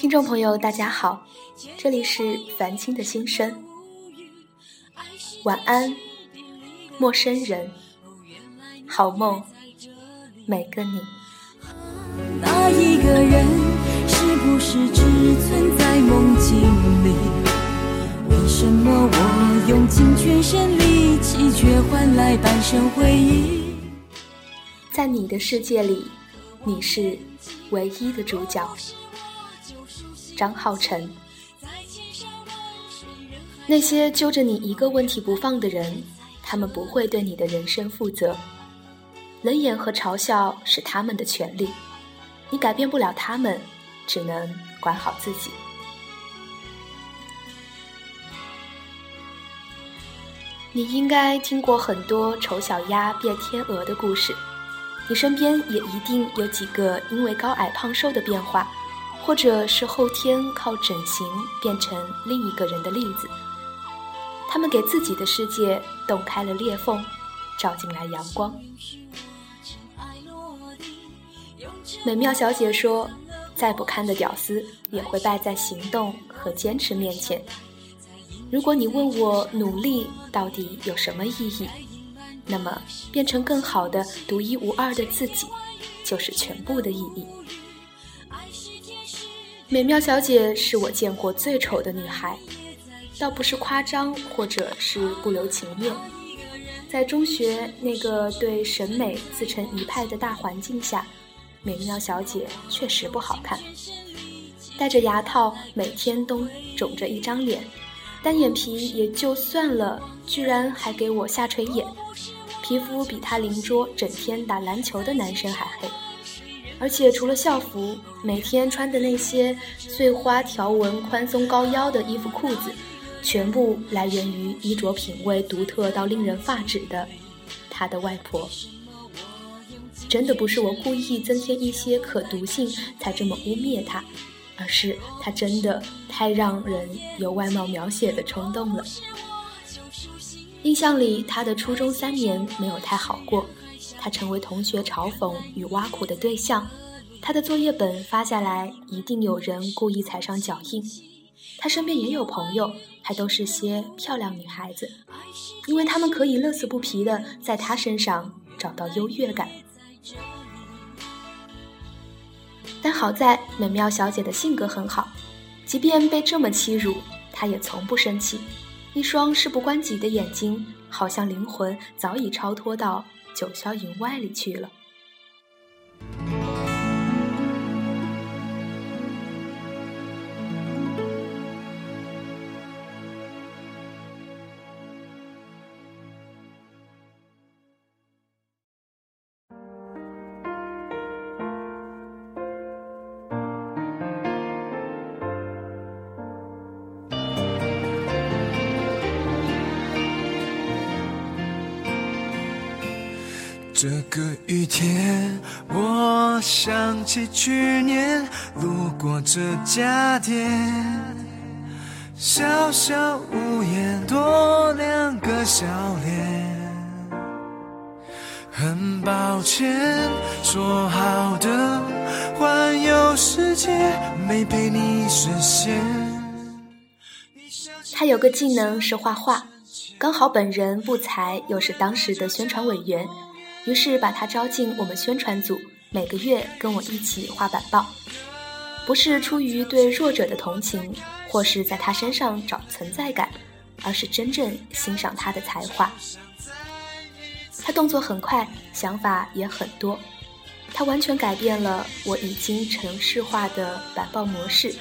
听众朋友，大家好，这里是凡青的心声。晚安，陌生人，好梦，每个你。那一个人，是不是只存在梦境里？为什么我用尽全身力气，却换来半生回忆？在你的世界里，你是唯一的主角。张浩辰。那些揪着你一个问题不放的人，他们不会对你的人生负责。冷眼和嘲笑是他们的权利，你改变不了他们，只能管好自己。你应该听过很多丑小鸭变天鹅的故事，你身边也一定有几个因为高矮胖瘦的变化，或者是后天靠整形变成另一个人的例子。他们给自己的世界洞开了裂缝，照进来阳光。美妙小姐说：“再不堪的屌丝也会败在行动和坚持面前。”如果你问我努力到底有什么意义，那么变成更好的、独一无二的自己，就是全部的意义。美妙小姐是我见过最丑的女孩，倒不是夸张或者是不留情面。在中学那个对审美自成一派的大环境下，美妙小姐确实不好看，戴着牙套，每天都肿着一张脸。单眼皮也就算了，居然还给我下垂眼，皮肤比她邻桌整天打篮球的男生还黑，而且除了校服，每天穿的那些碎花条纹宽松高腰的衣服裤子，全部来源于衣着品味独特到令人发指的他的外婆。真的不是我故意增添一些可读性才这么污蔑他。而是他真的太让人有外貌描写的冲动了。印象里，他的初中三年没有太好过，他成为同学嘲讽与挖苦的对象。他的作业本发下来，一定有人故意踩上脚印。他身边也有朋友，还都是些漂亮女孩子，因为他们可以乐此不疲的在他身上找到优越感。但好在美妙小姐的性格很好，即便被这么欺辱，她也从不生气。一双事不关己的眼睛，好像灵魂早已超脱到九霄云外里去了。这个雨天，我想起去年路过这家店，小小屋檐多两个笑脸。很抱歉，说好的环游世界没陪你实现。他有个技能是画画，刚好本人不才，又是当时的宣传委员。于是把他招进我们宣传组，每个月跟我一起画板报，不是出于对弱者的同情，或是在他身上找存在感，而是真正欣赏他的才华。他动作很快，想法也很多，他完全改变了我已经城市化的板报模式，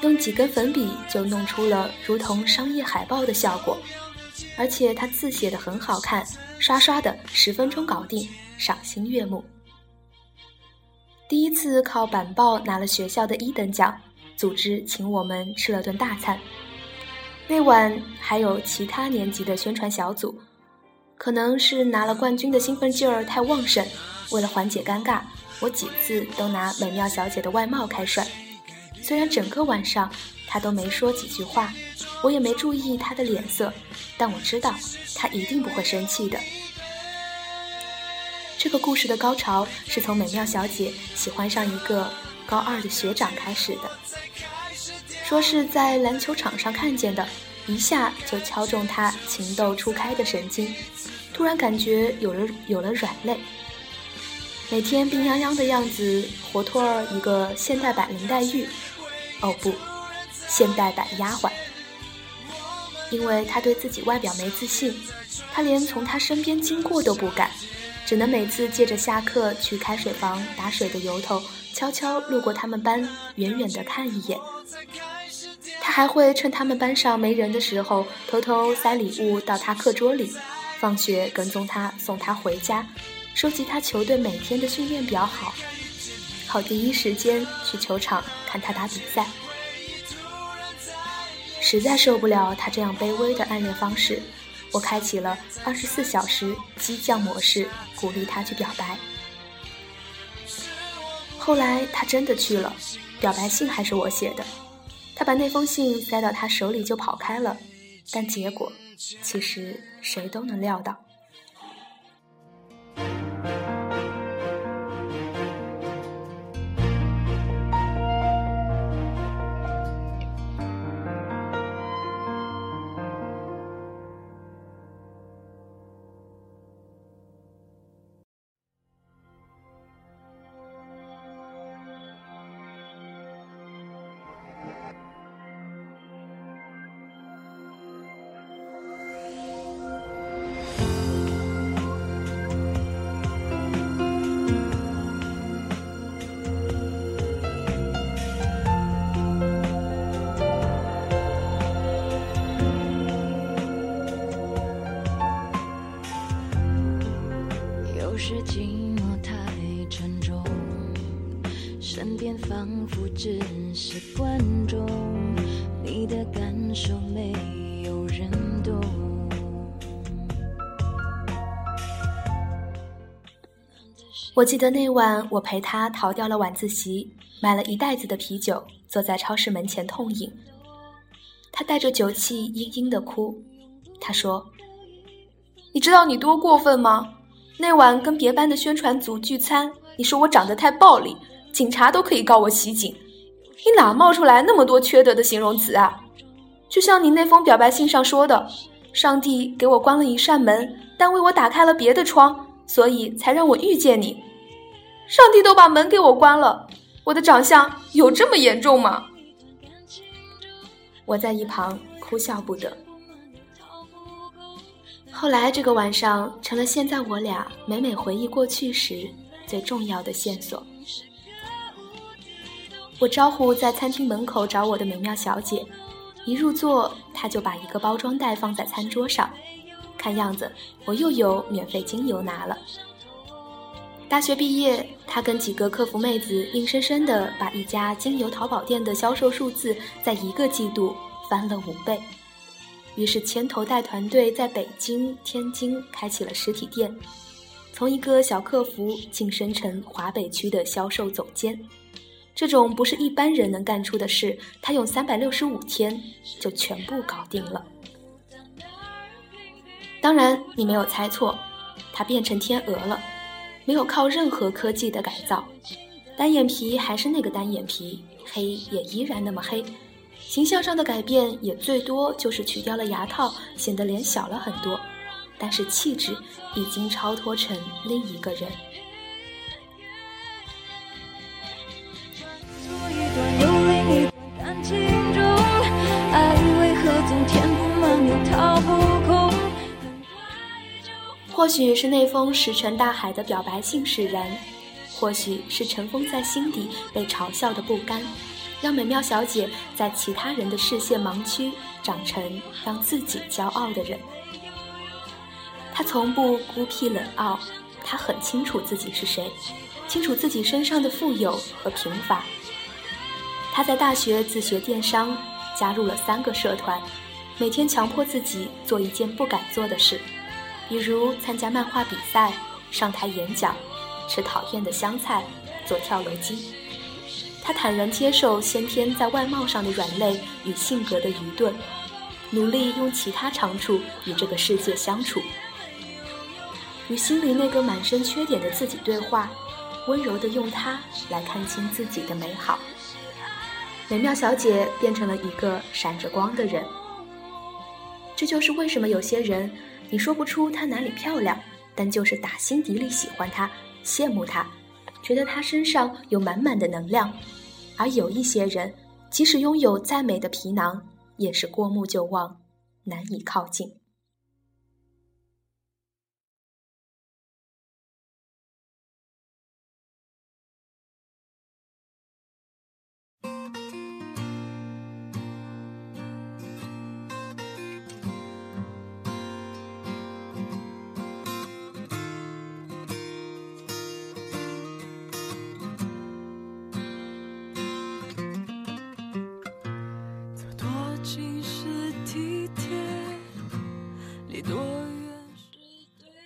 用几根粉笔就弄出了如同商业海报的效果。而且他字写的很好看，刷刷的十分钟搞定，赏心悦目。第一次靠板报拿了学校的一等奖，组织请我们吃了顿大餐。那晚还有其他年级的宣传小组，可能是拿了冠军的兴奋劲儿太旺盛，为了缓解尴尬，我几次都拿美妙小姐的外貌开涮。虽然整个晚上。他都没说几句话，我也没注意他的脸色，但我知道他一定不会生气的。这个故事的高潮是从美妙小姐喜欢上一个高二的学长开始的，说是在篮球场上看见的，一下就敲中她情窦初开的神经，突然感觉有了有了软肋。每天病殃殃的样子，活脱儿一个现代版林黛玉，哦不，现代版丫鬟。因为她对自己外表没自信，她连从他身边经过都不敢，只能每次借着下课去开水房打水的由头，悄悄路过他们班，远远的看一眼。他还会趁他们班上没人的时候，偷偷塞礼物到他课桌里，放学跟踪他送他回家。收集他球队每天的训练表，好，好第一时间去球场看他打比赛。实在受不了他这样卑微的暗恋方式，我开启了二十四小时激将模式，鼓励他去表白。后来他真的去了，表白信还是我写的。他把那封信塞到他手里就跑开了，但结果其实谁都能料到。仿佛只是观众，你的感受没有人懂。我记得那晚，我陪他逃掉了晚自习，买了一袋子的啤酒，坐在超市门前痛饮。他带着酒气，嘤嘤的哭。他说：“你知道你多过分吗？那晚跟别班的宣传组聚餐，你说我长得太暴力。”警察都可以告我袭警，你哪冒出来那么多缺德的形容词啊？就像你那封表白信上说的，上帝给我关了一扇门，但为我打开了别的窗，所以才让我遇见你。上帝都把门给我关了，我的长相有这么严重吗？我在一旁哭笑不得。后来这个晚上成了现在我俩每每回忆过去时最重要的线索。我招呼在餐厅门口找我的美妙小姐，一入座，她就把一个包装袋放在餐桌上，看样子我又有免费精油拿了。大学毕业，她跟几个客服妹子硬生生的把一家精油淘宝店的销售数字在一个季度翻了五倍，于是牵头带团队在北京、天津开启了实体店，从一个小客服晋升成华北区的销售总监。这种不是一般人能干出的事，他用三百六十五天就全部搞定了。当然，你没有猜错，他变成天鹅了，没有靠任何科技的改造，单眼皮还是那个单眼皮，黑也依然那么黑，形象上的改变也最多就是取掉了牙套，显得脸小了很多，但是气质已经超脱成另一个人。或许是那封石沉大海的表白信使然，或许是尘封在心底被嘲笑的不甘，让美妙小姐在其他人的视线盲区长成让自己骄傲的人。她从不孤僻冷傲，她很清楚自己是谁，清楚自己身上的富有和贫乏。她在大学自学电商，加入了三个社团。每天强迫自己做一件不敢做的事，比如参加漫画比赛、上台演讲、吃讨厌的香菜、做跳楼机。他坦然接受先天在外貌上的软肋与性格的愚钝，努力用其他长处与这个世界相处，与心里那个满身缺点的自己对话，温柔地用它来看清自己的美好。美妙小姐变成了一个闪着光的人。这就是为什么有些人，你说不出她哪里漂亮，但就是打心底里喜欢她，羡慕她。觉得她身上有满满的能量，而有一些人，即使拥有再美的皮囊，也是过目就忘，难以靠近。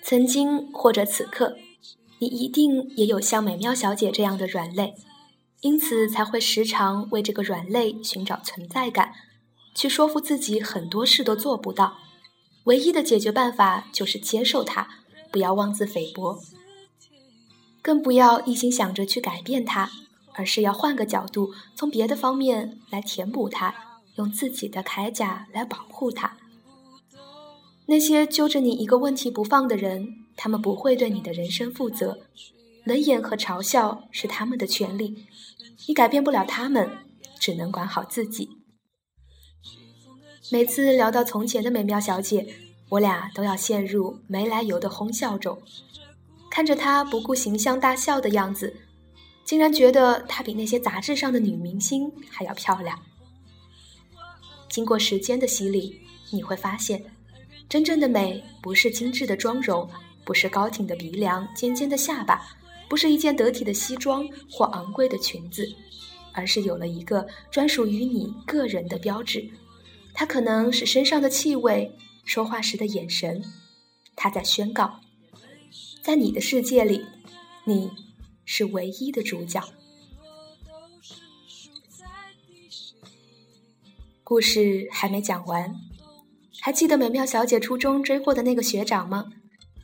曾经或者此刻，你一定也有像美妙小姐这样的软肋，因此才会时常为这个软肋寻找存在感，去说服自己很多事都做不到。唯一的解决办法就是接受它，不要妄自菲薄，更不要一心想着去改变它，而是要换个角度，从别的方面来填补它，用自己的铠甲来保护它。那些揪着你一个问题不放的人，他们不会对你的人生负责。冷眼和嘲笑是他们的权利，你改变不了他们，只能管好自己。每次聊到从前的美妙小姐，我俩都要陷入没来由的哄笑中，看着她不顾形象大笑的样子，竟然觉得她比那些杂志上的女明星还要漂亮。经过时间的洗礼，你会发现。真正的美，不是精致的妆容，不是高挺的鼻梁、尖尖的下巴，不是一件得体的西装或昂贵的裙子，而是有了一个专属于你个人的标志。它可能是身上的气味，说话时的眼神。它在宣告，在你的世界里，你是唯一的主角。故事还没讲完。还记得美妙小姐初中追过的那个学长吗？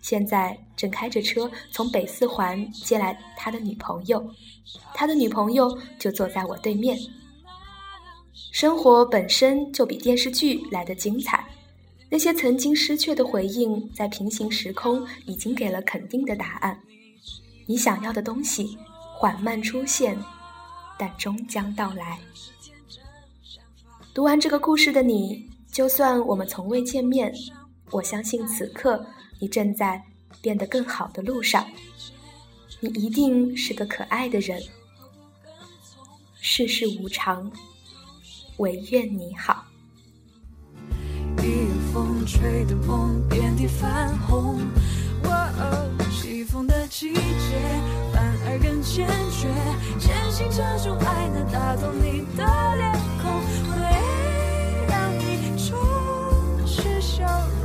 现在正开着车从北四环接来他的女朋友，他的女朋友就坐在我对面。生活本身就比电视剧来的精彩，那些曾经失去的回应，在平行时空已经给了肯定的答案。你想要的东西缓慢出现，但终将到来。读完这个故事的你。就算我们从未见面，我相信此刻你正在变得更好的路上。你一定是个可爱的人。世事无常，唯愿你好。一风吹的梦，遍地泛红。起风的季节，反而更坚决，坚信这种爱能打动你的脸孔。可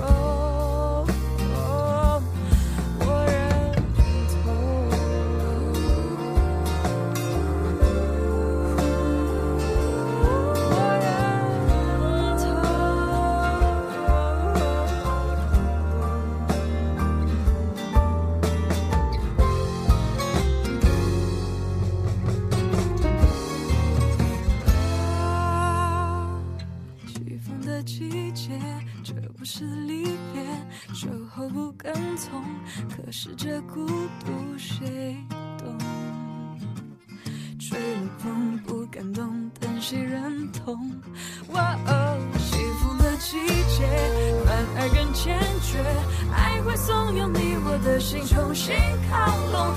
认同？哇哦，幸福的季节反而更坚决，爱会怂恿你我的心重新靠拢。